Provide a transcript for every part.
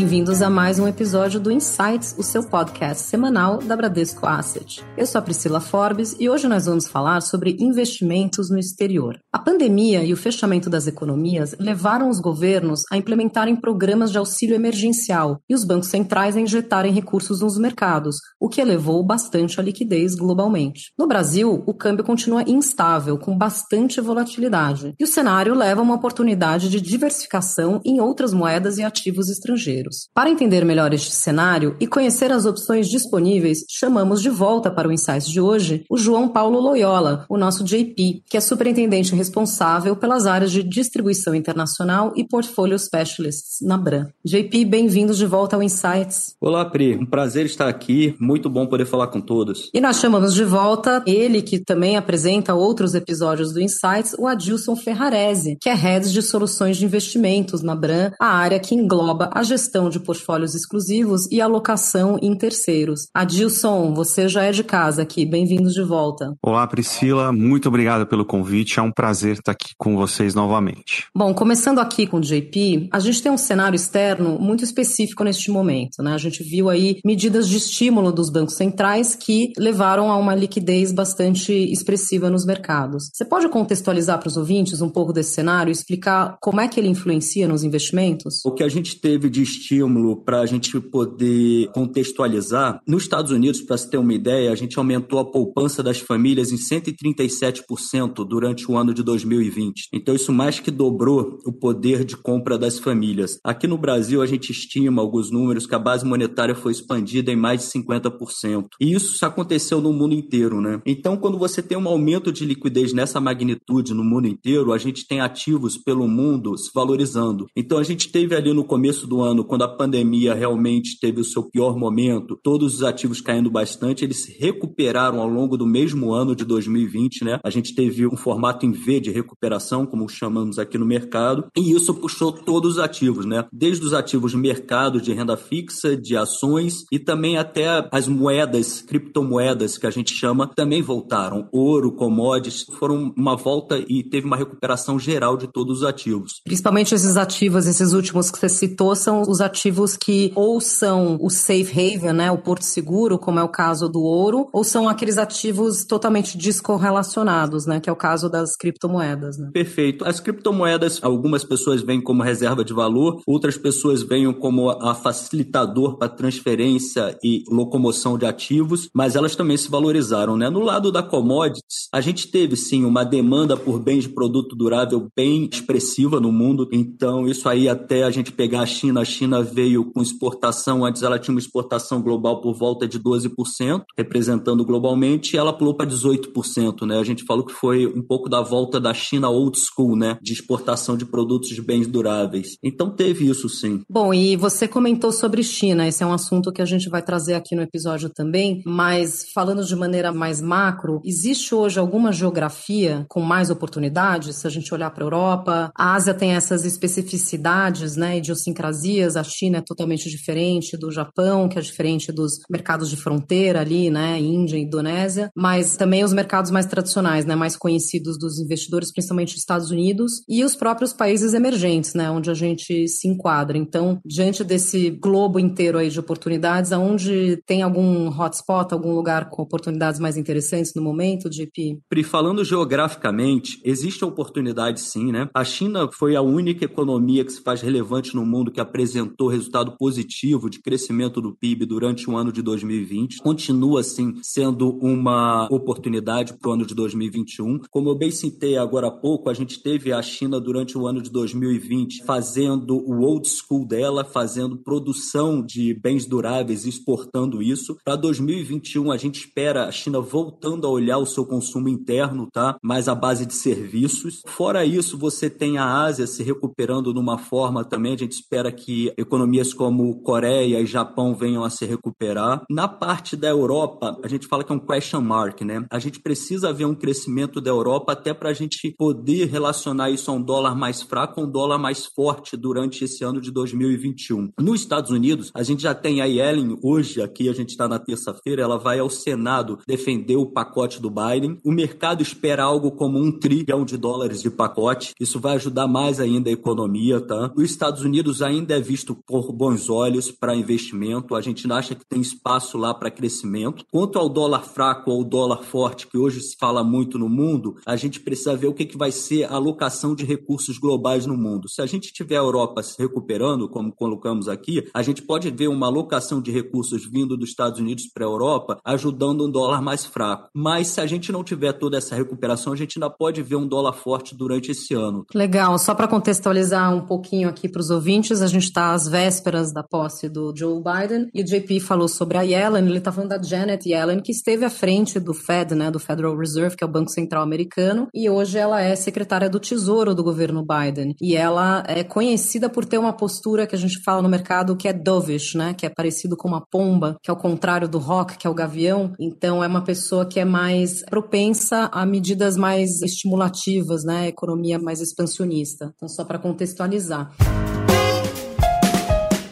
Bem-vindos a mais um episódio do Insights, o seu podcast semanal da Bradesco Asset. Eu sou a Priscila Forbes e hoje nós vamos falar sobre investimentos no exterior. A pandemia e o fechamento das economias levaram os governos a implementarem programas de auxílio emergencial e os bancos centrais a injetarem recursos nos mercados, o que elevou bastante a liquidez globalmente. No Brasil, o câmbio continua instável, com bastante volatilidade, e o cenário leva a uma oportunidade de diversificação em outras moedas e ativos estrangeiros brasileiros. Para entender melhor este cenário e conhecer as opções disponíveis, chamamos de volta para o Insights de hoje o João Paulo Loyola, o nosso JP, que é superintendente responsável pelas áreas de distribuição internacional e portfólio specialists na Bran. JP, bem-vindos de volta ao Insights. Olá, Pri. Um prazer estar aqui. Muito bom poder falar com todos. E nós chamamos de volta ele que também apresenta outros episódios do Insights, o Adilson Ferrarese, que é Head de Soluções de Investimentos na Bran, a área que engloba a gestão gestão de portfólios exclusivos e alocação em terceiros. Adilson, você já é de casa aqui, bem-vindo de volta. Olá, Priscila, muito obrigado pelo convite, é um prazer estar aqui com vocês novamente. Bom, começando aqui com o JP, a gente tem um cenário externo muito específico neste momento, né? A gente viu aí medidas de estímulo dos bancos centrais que levaram a uma liquidez bastante expressiva nos mercados. Você pode contextualizar para os ouvintes um pouco desse cenário e explicar como é que ele influencia nos investimentos? O que a gente teve de estímulo para a gente poder contextualizar, nos Estados Unidos, para se ter uma ideia, a gente aumentou a poupança das famílias em 137% durante o ano de 2020. Então, isso mais que dobrou o poder de compra das famílias. Aqui no Brasil, a gente estima alguns números que a base monetária foi expandida em mais de 50%. E isso aconteceu no mundo inteiro, né? Então, quando você tem um aumento de liquidez nessa magnitude no mundo inteiro, a gente tem ativos pelo mundo se valorizando. Então, a gente teve ali no começo do ano quando a pandemia realmente teve o seu pior momento, todos os ativos caindo bastante, eles se recuperaram ao longo do mesmo ano de 2020, né? A gente teve um formato em V de recuperação, como chamamos aqui no mercado, e isso puxou todos os ativos, né? Desde os ativos de mercado de renda fixa, de ações e também até as moedas, criptomoedas que a gente chama, também voltaram. Ouro, commodities, foram uma volta e teve uma recuperação geral de todos os ativos. Principalmente esses ativos, esses últimos que você citou, são os ativos que ou são o safe haven, né, o porto seguro, como é o caso do ouro, ou são aqueles ativos totalmente descorrelacionados, né, que é o caso das criptomoedas. Né? Perfeito. As criptomoedas, algumas pessoas veem como reserva de valor, outras pessoas veem como a facilitador para transferência e locomoção de ativos, mas elas também se valorizaram, né? No lado da commodities, a gente teve sim uma demanda por bens de produto durável bem expressiva no mundo, então isso aí até a gente pegar a China, a China China veio com exportação, antes ela tinha uma exportação global por volta de 12%, representando globalmente, e ela pulou para 18%, né? A gente falou que foi um pouco da volta da China old school, né? De exportação de produtos de bens duráveis. Então teve isso sim. Bom, e você comentou sobre China, esse é um assunto que a gente vai trazer aqui no episódio também, mas falando de maneira mais macro, existe hoje alguma geografia com mais oportunidades? Se a gente olhar para a Europa, a Ásia tem essas especificidades, né, idiosincrasias a China é totalmente diferente do Japão, que é diferente dos mercados de fronteira ali, né? Índia, Indonésia, mas também os mercados mais tradicionais, né? Mais conhecidos dos investidores, principalmente Estados Unidos e os próprios países emergentes, né? Onde a gente se enquadra. Então, diante desse globo inteiro aí de oportunidades, aonde tem algum hotspot, algum lugar com oportunidades mais interessantes no momento, JP? Pri, falando geograficamente, existe oportunidade sim, né? A China foi a única economia que se faz relevante no mundo que apresentou apresentou resultado positivo de crescimento do PIB durante o ano de 2020. Continua, assim, sendo uma oportunidade para o ano de 2021. Como eu bem citei agora há pouco, a gente teve a China durante o ano de 2020 fazendo o old school dela, fazendo produção de bens duráveis e exportando isso. Para 2021, a gente espera a China voltando a olhar o seu consumo interno, tá? Mais a base de serviços. Fora isso, você tem a Ásia se recuperando numa forma também, a gente espera que economias como Coreia e Japão venham a se recuperar. Na parte da Europa, a gente fala que é um question mark, né? A gente precisa ver um crescimento da Europa até para a gente poder relacionar isso a um dólar mais fraco, um dólar mais forte durante esse ano de 2021. Nos Estados Unidos, a gente já tem a Yellen hoje, aqui a gente está na terça-feira, ela vai ao Senado defender o pacote do Biden. O mercado espera algo como um trilhão de dólares de pacote. Isso vai ajudar mais ainda a economia, tá? Os Estados Unidos ainda é visto por bons olhos para investimento. A gente acha que tem espaço lá para crescimento. Quanto ao dólar fraco ou dólar forte, que hoje se fala muito no mundo, a gente precisa ver o que, que vai ser a alocação de recursos globais no mundo. Se a gente tiver a Europa se recuperando, como colocamos aqui, a gente pode ver uma alocação de recursos vindo dos Estados Unidos para a Europa, ajudando um dólar mais fraco. Mas se a gente não tiver toda essa recuperação, a gente ainda pode ver um dólar forte durante esse ano. Legal. Só para contextualizar um pouquinho aqui para os ouvintes, a gente está às vésperas da posse do Joe Biden e o JP falou sobre a Yellen, ele está falando da Janet Yellen, que esteve à frente do Fed, né, do Federal Reserve, que é o Banco Central Americano, e hoje ela é secretária do Tesouro do governo Biden. E ela é conhecida por ter uma postura que a gente fala no mercado que é dovish, né, que é parecido com uma pomba, que é o contrário do rock, que é o gavião. Então é uma pessoa que é mais propensa a medidas mais estimulativas, né, economia mais expansionista. Então só para contextualizar.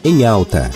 Em alta.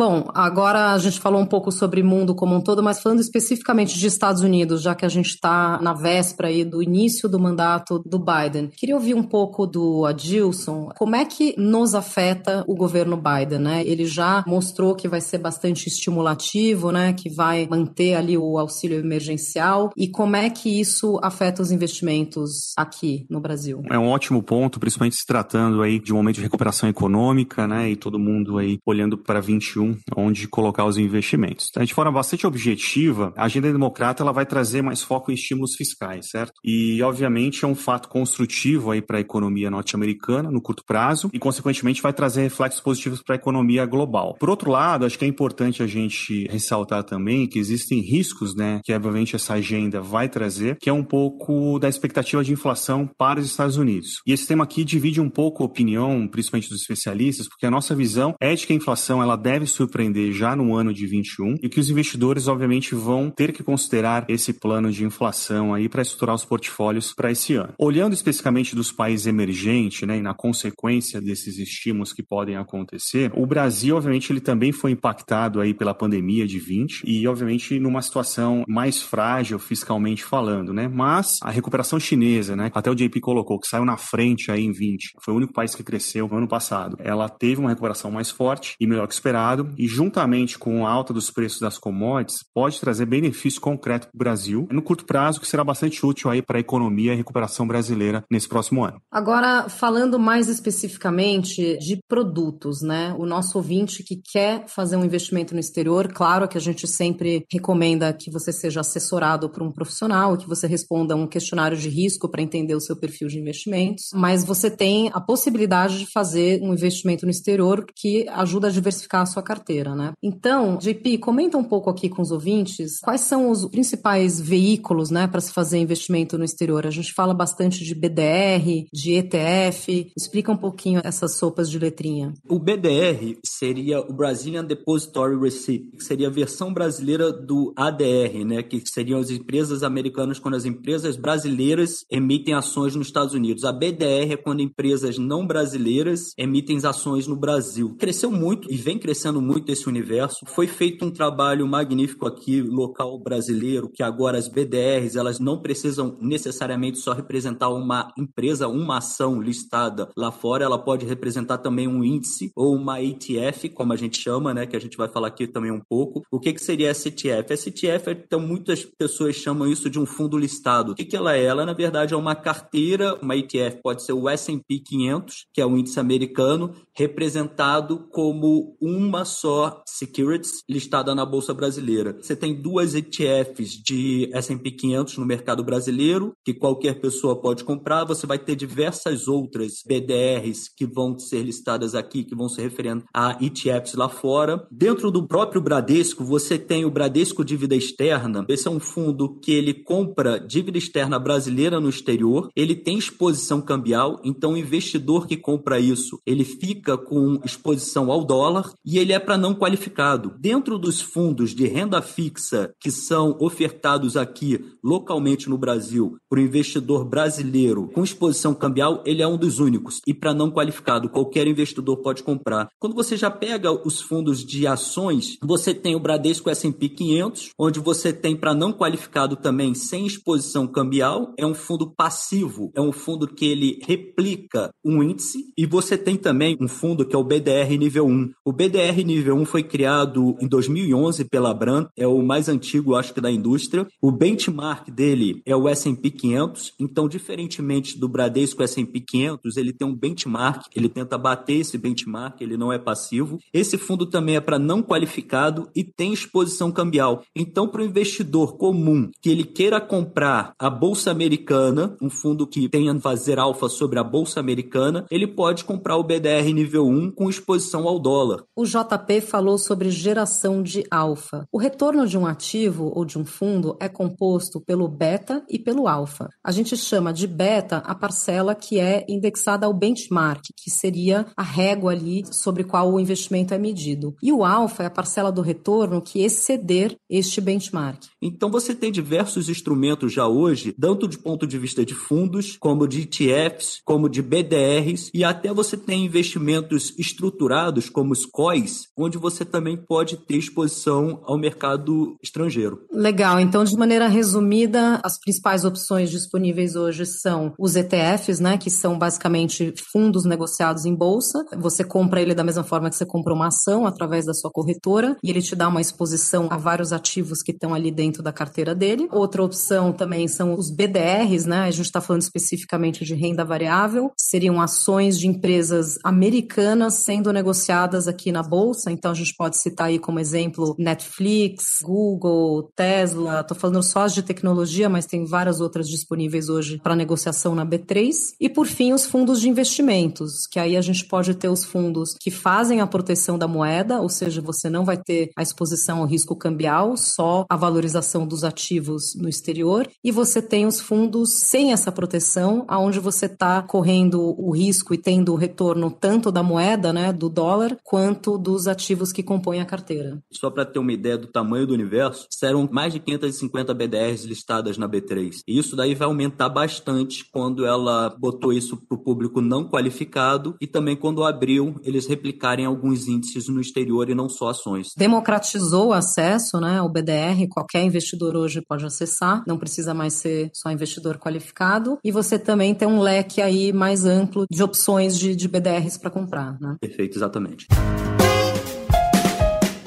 Bom, agora a gente falou um pouco sobre mundo como um todo, mas falando especificamente de Estados Unidos, já que a gente está na véspera aí do início do mandato do Biden. Queria ouvir um pouco do Adilson. Como é que nos afeta o governo Biden, né? Ele já mostrou que vai ser bastante estimulativo, né? Que vai manter ali o auxílio emergencial. E como é que isso afeta os investimentos aqui no Brasil? É um ótimo ponto, principalmente se tratando aí de um momento de recuperação econômica, né? E todo mundo aí olhando para 21 onde colocar os investimentos. Então, de forma bastante objetiva, a agenda democrata ela vai trazer mais foco em estímulos fiscais, certo? E, obviamente, é um fato construtivo aí para a economia norte-americana no curto prazo e, consequentemente, vai trazer reflexos positivos para a economia global. Por outro lado, acho que é importante a gente ressaltar também que existem riscos, né, que obviamente essa agenda vai trazer, que é um pouco da expectativa de inflação para os Estados Unidos. E esse tema aqui divide um pouco a opinião, principalmente dos especialistas, porque a nossa visão é de que a inflação ela deve surpreender já no ano de 21 e que os investidores, obviamente, vão ter que considerar esse plano de inflação aí para estruturar os portfólios para esse ano. Olhando especificamente dos países emergentes, né, e na consequência desses estímulos que podem acontecer, o Brasil, obviamente, ele também foi impactado aí pela pandemia de 20 e, obviamente, numa situação mais frágil fiscalmente falando, né? Mas a recuperação chinesa, né, até o JP colocou que saiu na frente aí em 20, foi o único país que cresceu no ano passado. Ela teve uma recuperação mais forte e melhor que esperado e, juntamente com a alta dos preços das commodities, pode trazer benefício concreto para o Brasil no curto prazo, que será bastante útil aí para a economia e recuperação brasileira nesse próximo ano. Agora, falando mais especificamente de produtos, né? O nosso ouvinte que quer fazer um investimento no exterior, claro que a gente sempre recomenda que você seja assessorado por um profissional, que você responda um questionário de risco para entender o seu perfil de investimentos, mas você tem a possibilidade de fazer um investimento no exterior que ajuda a diversificar a sua carteira, né? Então, JP, comenta um pouco aqui com os ouvintes quais são os principais veículos, né, para se fazer investimento no exterior. A gente fala bastante de BDR, de ETF. Explica um pouquinho essas sopas de letrinha. O BDR seria o Brazilian Depository Receipt, que seria a versão brasileira do ADR, né, que seriam as empresas americanas quando as empresas brasileiras emitem ações nos Estados Unidos. A BDR é quando empresas não brasileiras emitem ações no Brasil. Cresceu muito e vem crescendo muito esse universo. Foi feito um trabalho magnífico aqui, local brasileiro, que agora as BDRs, elas não precisam necessariamente só representar uma empresa, uma ação listada lá fora, ela pode representar também um índice ou uma ETF, como a gente chama, né, que a gente vai falar aqui também um pouco. O que, que seria essa ETF? ETF, então, muitas pessoas chamam isso de um fundo listado. O que, que ela é? Ela, na verdade, é uma carteira, uma ETF pode ser o S&P 500, que é o índice americano, representado como uma só securities listada na Bolsa Brasileira. Você tem duas ETFs de S&P 500 no mercado brasileiro, que qualquer pessoa pode comprar. Você vai ter diversas outras BDRs que vão ser listadas aqui, que vão se referendo a ETFs lá fora. Dentro do próprio Bradesco, você tem o Bradesco Dívida Externa. Esse é um fundo que ele compra dívida externa brasileira no exterior. Ele tem exposição cambial, então o investidor que compra isso, ele fica com exposição ao dólar e ele é para não qualificado. Dentro dos fundos de renda fixa que são ofertados aqui localmente no Brasil para o investidor brasileiro com exposição cambial, ele é um dos únicos. E para não qualificado, qualquer investidor pode comprar. Quando você já pega os fundos de ações, você tem o Bradesco S&P 500, onde você tem para não qualificado também sem exposição cambial, é um fundo passivo, é um fundo que ele replica um índice e você tem também um fundo que é o BDR nível 1. O BDR nível 1 foi criado em 2011 pela Bran, é o mais antigo, acho que da indústria. O benchmark dele é o S&P 500, então diferentemente do Bradesco S&P 500, ele tem um benchmark, ele tenta bater esse benchmark, ele não é passivo. Esse fundo também é para não qualificado e tem exposição cambial. Então, para o investidor comum que ele queira comprar a bolsa americana, um fundo que tenha fazer alfa sobre a bolsa americana, ele pode comprar o BDR nível 1 com exposição ao dólar. O JP falou sobre geração de alfa. O retorno de um ativo ou de um fundo é composto pelo beta e pelo alfa. A gente chama de beta a parcela que é indexada ao benchmark, que seria a régua ali sobre qual o investimento é medido. E o alfa é a parcela do retorno que exceder este benchmark. Então você tem diversos instrumentos já hoje, tanto de ponto de vista de fundos, como de ETFs, como de BDRs, e até você tem investimentos estruturados, como os COIs, onde você também pode ter exposição ao mercado estrangeiro. Legal, então de maneira resumida, as principais opções disponíveis hoje são os ETFs, né, que são basicamente fundos negociados em bolsa. Você compra ele da mesma forma que você compra uma ação através da sua corretora e ele te dá uma exposição a vários ativos que estão ali dentro da carteira dele. Outra opção também são os BDRs, né? A gente está falando especificamente de renda variável, seriam ações de empresas americanas sendo negociadas aqui na bolsa. Então a gente pode citar aí como exemplo Netflix, Google, Tesla. Estou falando só as de tecnologia, mas tem várias outras disponíveis hoje para negociação na B3. E por fim, os fundos de investimentos, que aí a gente pode ter os fundos que fazem a proteção da moeda, ou seja, você não vai ter a exposição ao risco cambial, só a valorização dos ativos no exterior, e você tem os fundos sem essa proteção, aonde você está correndo o risco e tendo o retorno tanto da moeda, né, do dólar, quanto dos ativos que compõem a carteira. Só para ter uma ideia do tamanho do universo, serão mais de 550 BDRs listadas na B3. E isso daí vai aumentar bastante quando ela botou isso para o público não qualificado e também quando abriu eles replicarem alguns índices no exterior e não só ações. Democratizou o acesso né, ao BDR, qualquer investidor hoje pode acessar, não precisa mais ser só investidor qualificado. E você também tem um leque aí mais amplo de opções de, de BDRs para comprar. Né? Perfeito, exatamente.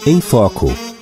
Em Foco.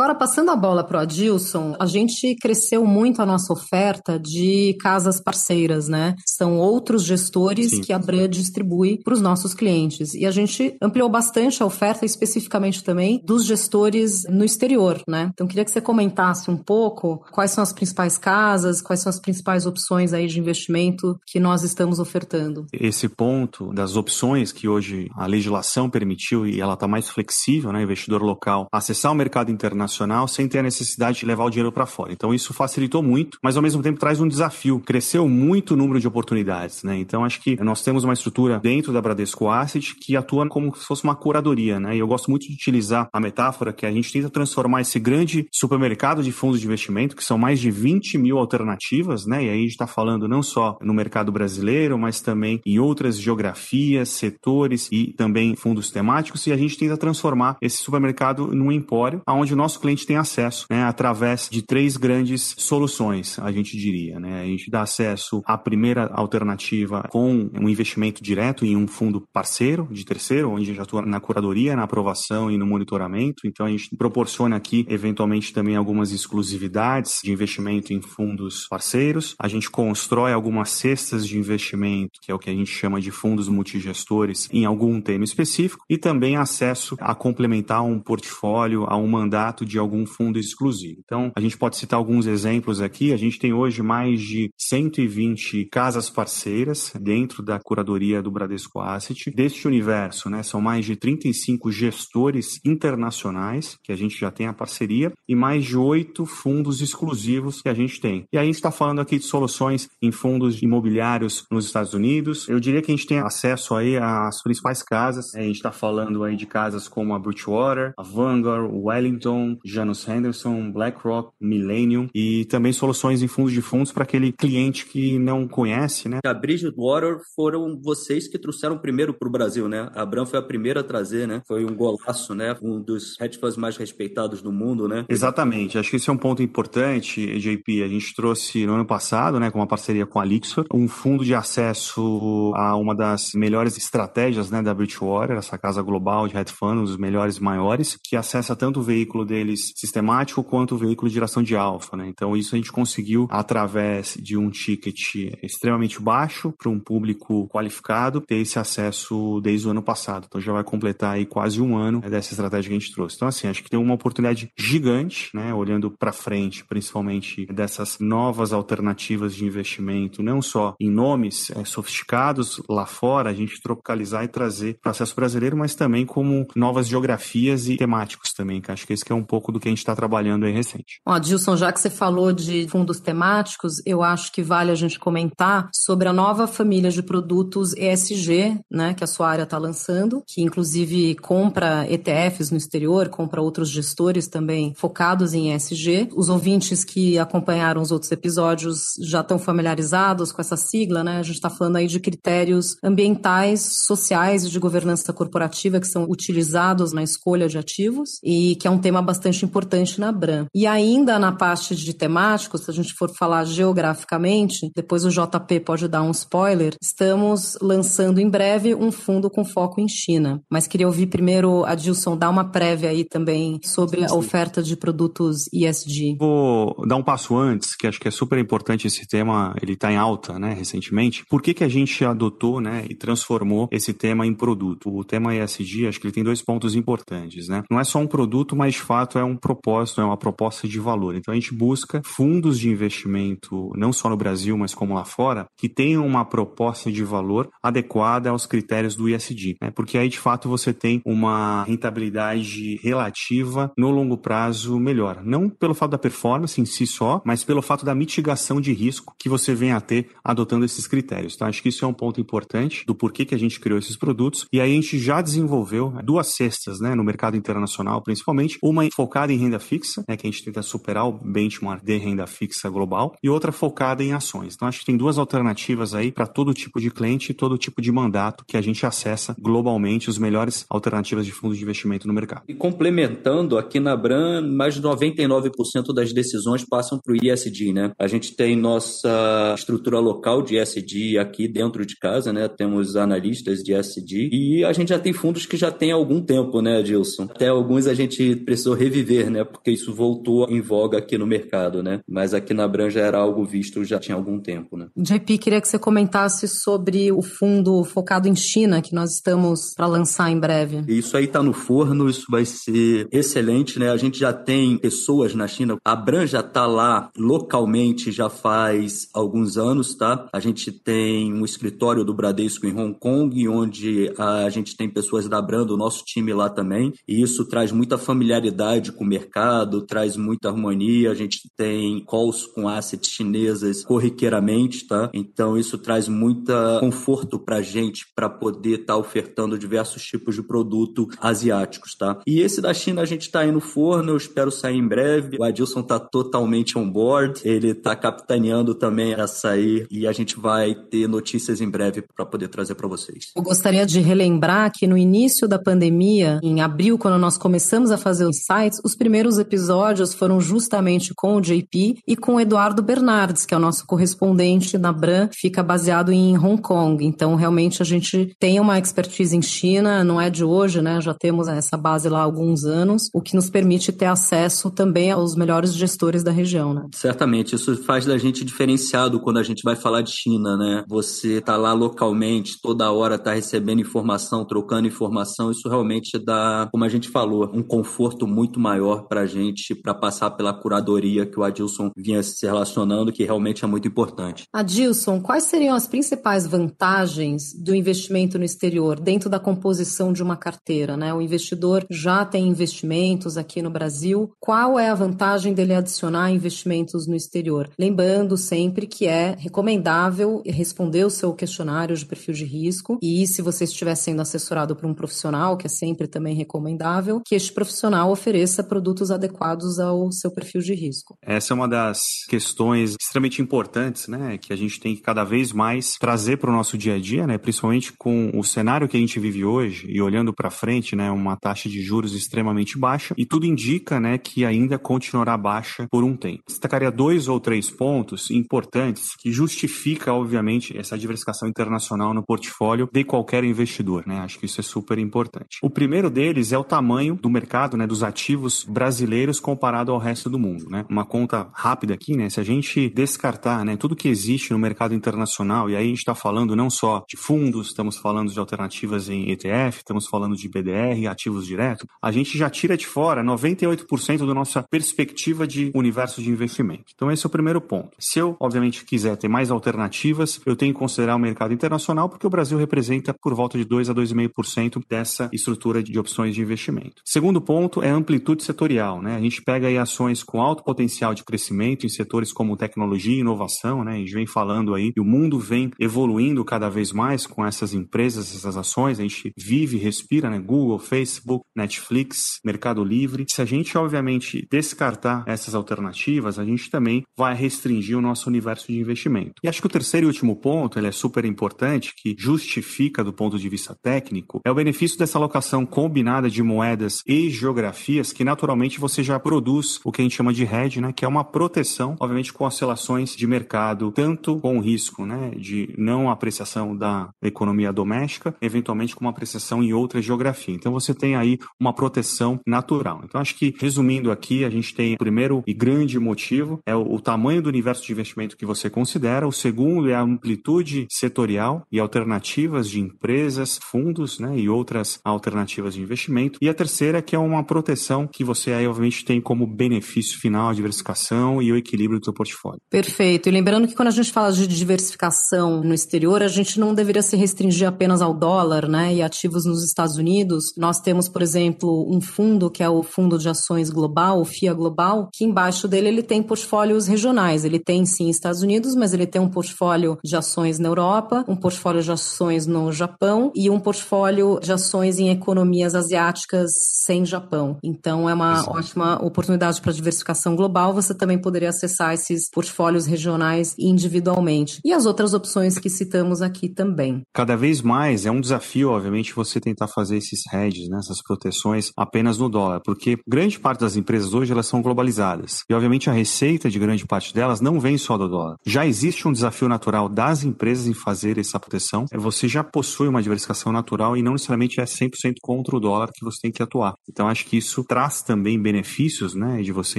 Agora, passando a bola para o Adilson, a gente cresceu muito a nossa oferta de casas parceiras, né? São outros gestores Sim. que a Bran distribui para os nossos clientes. E a gente ampliou bastante a oferta, especificamente também dos gestores no exterior, né? Então, queria que você comentasse um pouco quais são as principais casas, quais são as principais opções aí de investimento que nós estamos ofertando. Esse ponto das opções que hoje a legislação permitiu e ela está mais flexível, né? Investidor local acessar o mercado internacional nacional sem ter a necessidade de levar o dinheiro para fora. Então isso facilitou muito, mas ao mesmo tempo traz um desafio. Cresceu muito o número de oportunidades, né? Então acho que nós temos uma estrutura dentro da Bradesco Asset que atua como se fosse uma curadoria, né? E eu gosto muito de utilizar a metáfora que a gente tenta transformar esse grande supermercado de fundos de investimento, que são mais de 20 mil alternativas, né? E aí a gente está falando não só no mercado brasileiro, mas também em outras geografias, setores e também fundos temáticos, e a gente tenta transformar esse supermercado num empório, onde o nosso cliente tem acesso, né, através de três grandes soluções, a gente diria, né? A gente dá acesso à primeira alternativa com um investimento direto em um fundo parceiro de terceiro, onde a gente atua na curadoria, na aprovação e no monitoramento. Então a gente proporciona aqui eventualmente também algumas exclusividades de investimento em fundos parceiros. A gente constrói algumas cestas de investimento, que é o que a gente chama de fundos multigestores, em algum tema específico e também acesso a complementar um portfólio, a um mandato de algum fundo exclusivo. Então, a gente pode citar alguns exemplos aqui. A gente tem hoje mais de 120 casas parceiras dentro da curadoria do Bradesco Asset. Deste universo, né, são mais de 35 gestores internacionais que a gente já tem a parceria e mais de oito fundos exclusivos que a gente tem. E a gente está falando aqui de soluções em fundos imobiliários nos Estados Unidos. Eu diria que a gente tem acesso aí às principais casas. A gente está falando aí de casas como a Bridgewater, a Vanguard, Wellington, Janus Henderson, BlackRock, Millennium e também soluções em fundos de fundos para aquele cliente que não conhece, né? A Bridgewater foram vocês que trouxeram primeiro para o Brasil, né? A Bram foi a primeira a trazer, né? Foi um golaço, né? Um dos hedge funds mais respeitados do mundo, né? Exatamente. Acho que esse é um ponto importante, JP. A gente trouxe no ano passado, né, com uma parceria com a Lixor, um fundo de acesso a uma das melhores estratégias, né, da Bridgewater, essa casa global de hedge funds, os melhores maiores, que acessa tanto o veículo deles sistemático quanto o veículo de geração de alfa, né? Então isso a gente conseguiu através de um ticket extremamente baixo para um público qualificado ter esse acesso desde o ano passado. Então já vai completar aí quase um ano né, dessa estratégia que a gente trouxe. Então assim, acho que tem uma oportunidade gigante, né, olhando para frente, principalmente dessas novas alternativas de investimento, não só em nomes é, sofisticados lá fora, a gente tropicalizar e trazer para o acesso brasileiro, mas também como novas geografias e temáticos também, que acho que esse que é um pouco do que a gente está trabalhando aí recente. Ó, Dilson, já que você falou de fundos temáticos, eu acho que vale a gente comentar sobre a nova família de produtos ESG, né, que a sua área está lançando, que inclusive compra ETFs no exterior, compra outros gestores também focados em ESG. Os ouvintes que acompanharam os outros episódios já estão familiarizados com essa sigla, né? A gente está falando aí de critérios ambientais, sociais e de governança corporativa que são utilizados na escolha de ativos e que é um tema bastante importante na Bram. E ainda na parte de temáticos, se a gente for falar geograficamente, depois o JP pode dar um spoiler, estamos lançando em breve um fundo com foco em China. Mas queria ouvir primeiro a Dilson dar uma prévia aí também sobre a oferta de produtos ESG. Vou dar um passo antes, que acho que é super importante esse tema, ele está em alta, né, recentemente. Por que que a gente adotou, né, e transformou esse tema em produto? O tema ESG, acho que ele tem dois pontos importantes, né? Não é só um produto, mas de fato é um propósito, é uma proposta de valor. Então a gente busca fundos de investimento, não só no Brasil, mas como lá fora, que tenham uma proposta de valor adequada aos critérios do ESG, né? Porque aí de fato você tem uma rentabilidade relativa no longo prazo melhor. Não pelo fato da performance em si só, mas pelo fato da mitigação de risco que você vem a ter adotando esses critérios. Então acho que isso é um ponto importante do porquê que a gente criou esses produtos. E aí a gente já desenvolveu duas cestas, né, no mercado internacional, principalmente, uma focada em renda fixa, né, que a gente tenta superar o benchmark de renda fixa global, e outra focada em ações. Então acho que tem duas alternativas aí para todo tipo de cliente e todo tipo de mandato que a gente acessa globalmente os melhores alternativas de fundos de investimento no mercado. E complementando, aqui na Bram, mais de 99% das decisões passam para o ISD, né? A gente tem nossa estrutura local de ISD aqui dentro de casa, né? Temos analistas de ISD e a gente já tem fundos que já tem algum tempo, né, Dilson? Até alguns a gente precisou reviver, né? Porque isso voltou em voga aqui no mercado, né? Mas aqui na Bran já era algo visto já tinha algum tempo, né? JP, queria que você comentasse sobre o fundo focado em China que nós estamos para lançar em breve. Isso aí está no forno, isso vai ser excelente, né? A gente já tem pessoas na China, a Bran já está lá localmente já faz alguns anos, tá? A gente tem um escritório do Bradesco em Hong Kong, onde a gente tem pessoas da Bran, do nosso time lá também, e isso traz muita familiaridade com o mercado, traz muita harmonia. A gente tem calls com assets chinesas corriqueiramente, tá? Então isso traz muita conforto pra gente para poder estar tá ofertando diversos tipos de produto asiáticos, tá? E esse da China a gente está aí no forno, eu espero sair em breve. O Adilson tá totalmente on board, ele tá capitaneando também a sair e a gente vai ter notícias em breve para poder trazer para vocês. Eu gostaria de relembrar que no início da pandemia, em abril, quando nós começamos a fazer o Insights, os primeiros episódios foram justamente com o JP e com o Eduardo Bernardes, que é o nosso correspondente na Bran, fica baseado em Hong Kong. Então, realmente, a gente tem uma expertise em China, não é de hoje, né? Já temos essa base lá há alguns anos, o que nos permite ter acesso também aos melhores gestores da região, né? Certamente, isso faz da gente diferenciado quando a gente vai falar de China, né? Você tá lá localmente, toda hora tá recebendo informação, trocando informação, isso realmente dá, como a gente falou, um conforto muito maior para a gente para passar pela curadoria que o Adilson vinha se relacionando, que realmente é muito importante. Adilson, quais seriam as principais vantagens do investimento no exterior dentro da composição de uma carteira? Né? O investidor já tem investimentos aqui no Brasil. Qual é a vantagem dele adicionar investimentos no exterior? Lembrando sempre que é recomendável responder o seu questionário de perfil de risco e se você estiver sendo assessorado por um profissional, que é sempre também recomendável, que este profissional ofereça produtos adequados ao seu perfil de risco. Essa é uma das questões extremamente importantes, né, que a gente tem que cada vez mais trazer para o nosso dia a dia, né, principalmente com o cenário que a gente vive hoje e olhando para frente, né, uma taxa de juros extremamente baixa e tudo indica, né, que ainda continuará baixa por um tempo. Destacaria dois ou três pontos importantes que justifica, obviamente, essa diversificação internacional no portfólio de qualquer investidor, né? Acho que isso é super importante. O primeiro deles é o tamanho do mercado, né, dos ativos brasileiros comparado ao resto do mundo, né? Uma conta rápida aqui, né? Se a gente descartar, né, tudo que existe no mercado internacional, e aí a gente está falando não só de fundos, estamos falando de alternativas em ETF, estamos falando de BDR, ativos diretos, a gente já tira de fora 98% da nossa perspectiva de universo de investimento. Então esse é o primeiro ponto. Se eu, obviamente, quiser ter mais alternativas, eu tenho que considerar o mercado internacional, porque o Brasil representa por volta de 2 a 2,5% dessa estrutura de opções de investimento. Segundo ponto é a amplitude setorial, né? A gente pega aí ações com alto potencial de crescimento em setores como tecnologia e inovação, né? A gente vem falando aí e o mundo vem evoluindo cada vez mais com essas empresas, essas ações, a gente vive, respira, né? Google, Facebook, Netflix, Mercado Livre. Se a gente, obviamente, descartar essas alternativas, a gente também vai restringir o nosso universo de investimento. E acho que o terceiro e último ponto, ele é super importante, que justifica do ponto de vista técnico, é o benefício dessa alocação combinada de moedas e geografias que naturalmente você já produz o que a gente chama de hedge, né, que é uma proteção, obviamente com oscilações de mercado, tanto com o risco, né, de não apreciação da economia doméstica, eventualmente com uma apreciação em outra geografia. Então você tem aí uma proteção natural. Então acho que resumindo aqui, a gente tem o primeiro e grande motivo é o, o tamanho do universo de investimento que você considera, o segundo é a amplitude setorial e alternativas de empresas, fundos, né, e outras alternativas de investimento. E a terceira que é uma proteção que você aí obviamente tem como benefício final a diversificação e o equilíbrio do seu portfólio. Perfeito. E lembrando que quando a gente fala de diversificação no exterior, a gente não deveria se restringir apenas ao dólar, né, e ativos nos Estados Unidos. Nós temos, por exemplo, um fundo que é o Fundo de Ações Global, o FIA Global, que embaixo dele ele tem portfólios regionais. Ele tem sim Estados Unidos, mas ele tem um portfólio de ações na Europa, um portfólio de ações no Japão e um portfólio de ações em economias asiáticas sem Japão. Então é uma Exato. ótima oportunidade para diversificação global. Você também poderia acessar esses portfólios regionais individualmente. E as outras opções que citamos aqui também. Cada vez mais é um desafio, obviamente, você tentar fazer esses hedges, né, essas proteções apenas no dólar, porque grande parte das empresas hoje elas são globalizadas. E obviamente a receita de grande parte delas não vem só do dólar. Já existe um desafio natural das empresas em fazer essa proteção. É você já possui uma diversificação natural e não necessariamente é 100% contra o dólar que você tem que atuar. Então acho que isso traz também benefícios, né, de você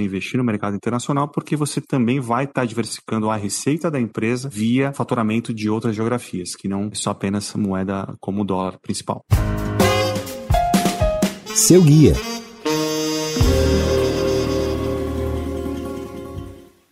investir no mercado internacional, porque você também vai estar tá diversificando a receita da empresa via faturamento de outras geografias, que não só apenas moeda como dólar principal. Seu guia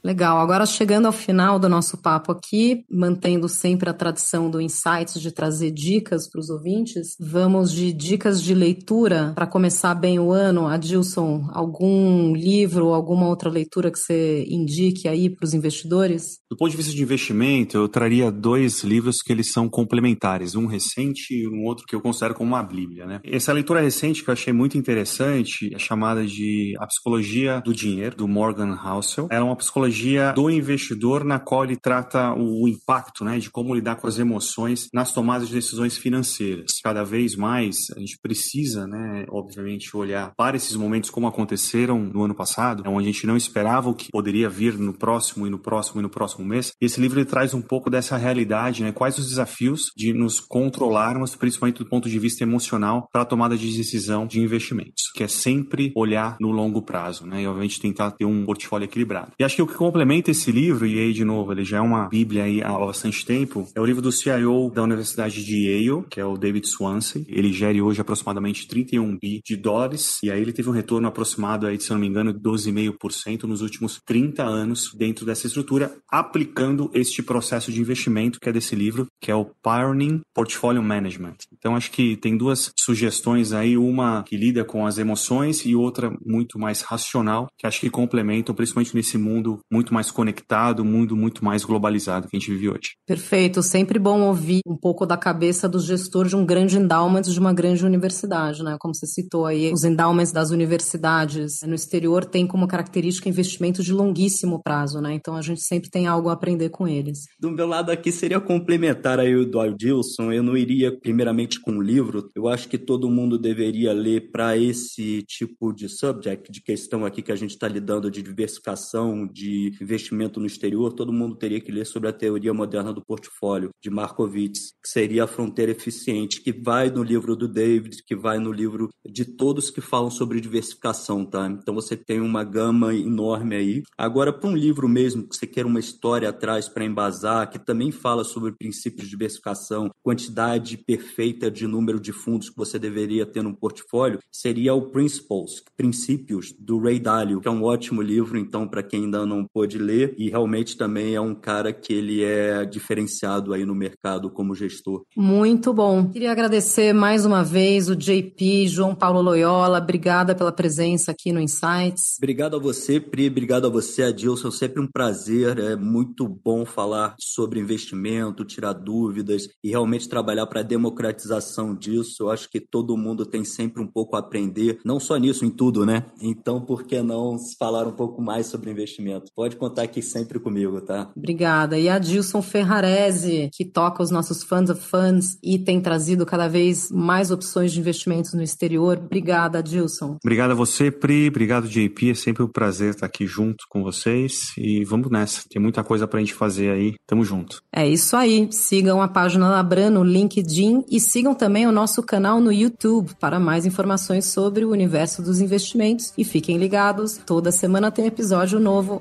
Legal. Agora, chegando ao final do nosso papo aqui, mantendo sempre a tradição do Insights de trazer dicas para os ouvintes, vamos de dicas de leitura para começar bem o ano. Adilson, algum livro, alguma outra leitura que você indique aí para os investidores? Do ponto de vista de investimento, eu traria dois livros que eles são complementares, um recente e um outro que eu considero como uma bíblia, né? Essa leitura recente que eu achei muito interessante é chamada de A Psicologia do Dinheiro, do Morgan Housel. Ela é uma psicologia psicologia do investidor, na qual ele trata o impacto, né, de como lidar com as emoções nas tomadas de decisões financeiras. Cada vez mais a gente precisa, né, obviamente, olhar para esses momentos como aconteceram no ano passado, onde a gente não esperava o que poderia vir no próximo e no próximo e no próximo mês. Esse livro traz um pouco dessa realidade, né, quais os desafios de nos controlarmos, principalmente do ponto de vista emocional, para a tomada de decisão de investimentos, que é sempre olhar no longo prazo, né, e obviamente tentar ter um portfólio equilibrado. E acho que o que complementa esse livro, e aí de novo, ele já é uma bíblia aí há bastante tempo, é o livro do CIO da Universidade de Yale, que é o David Swansea. Ele gere hoje aproximadamente 31 bi de dólares, e aí ele teve um retorno aproximado aí, se não me engano, de 12,5% nos últimos 30 anos dentro dessa estrutura, aplicando este processo de investimento que é desse livro, que é o Pioneering Portfolio Management. Então acho que tem duas sugestões aí, uma que lida com as emoções e outra muito mais racional, que acho que complementam, principalmente nesse mundo muito mais conectado, mundo muito mais globalizado que a gente vive hoje. Perfeito, sempre bom ouvir um pouco da cabeça do gestor de um grande endowment de uma grande universidade, né? Como você citou aí, os endowments das universidades no exterior têm como característica investimento de longuíssimo prazo, né? Então a gente sempre tem algo a aprender com eles. Do meu lado aqui seria complementar aí o do Aldilson, eu não iria primeiramente com o livro, eu acho que todo mundo deveria ler para esse tipo de subject, de questão aqui que a gente está lidando de diversificação, de investimento no exterior, todo mundo teria que ler sobre a teoria moderna do portfólio de Markowitz, que seria a fronteira eficiente, que vai no livro do David, que vai no livro de todos que falam sobre diversificação, tá? Então você tem uma gama enorme aí. Agora, para um livro mesmo, que você quer uma história atrás para embasar, que também fala sobre princípios de diversificação, quantidade perfeita de número de fundos que você deveria ter no portfólio, seria o Principles, Princípios, do Ray Dalio, que é um ótimo livro, então, para quem ainda não pôde ler, e realmente também é um cara que ele é diferenciado aí no mercado como gestor. Muito bom. Queria agradecer mais uma vez o JP, João Paulo Loyola, obrigada pela presença aqui no Insights. Obrigado a você, Pri, obrigado a você, Adilson, sempre um prazer, é muito bom falar sobre investimento, tirar dúvidas e realmente trabalhar para a democratização disso. Eu acho que todo mundo tem sempre um pouco a aprender, não só nisso, em tudo, né? Então, por que não falar um pouco mais sobre investimento? Pode contar aqui sempre comigo, tá? Obrigada. E Adilson Ferrarese, que toca os nossos funds of funds e tem trazido cada vez mais opções de investimentos no exterior. Obrigada, Adilson. Obrigado a você, Pri. Obrigado, JP. É sempre um prazer estar aqui junto com vocês. E vamos nessa. Tem muita coisa pra gente fazer aí. Tamo junto. É isso aí. Sigam a página da Bran no LinkedIn e sigam também o nosso canal no YouTube para mais informações sobre o universo dos investimentos. E fiquem ligados, toda semana tem episódio novo.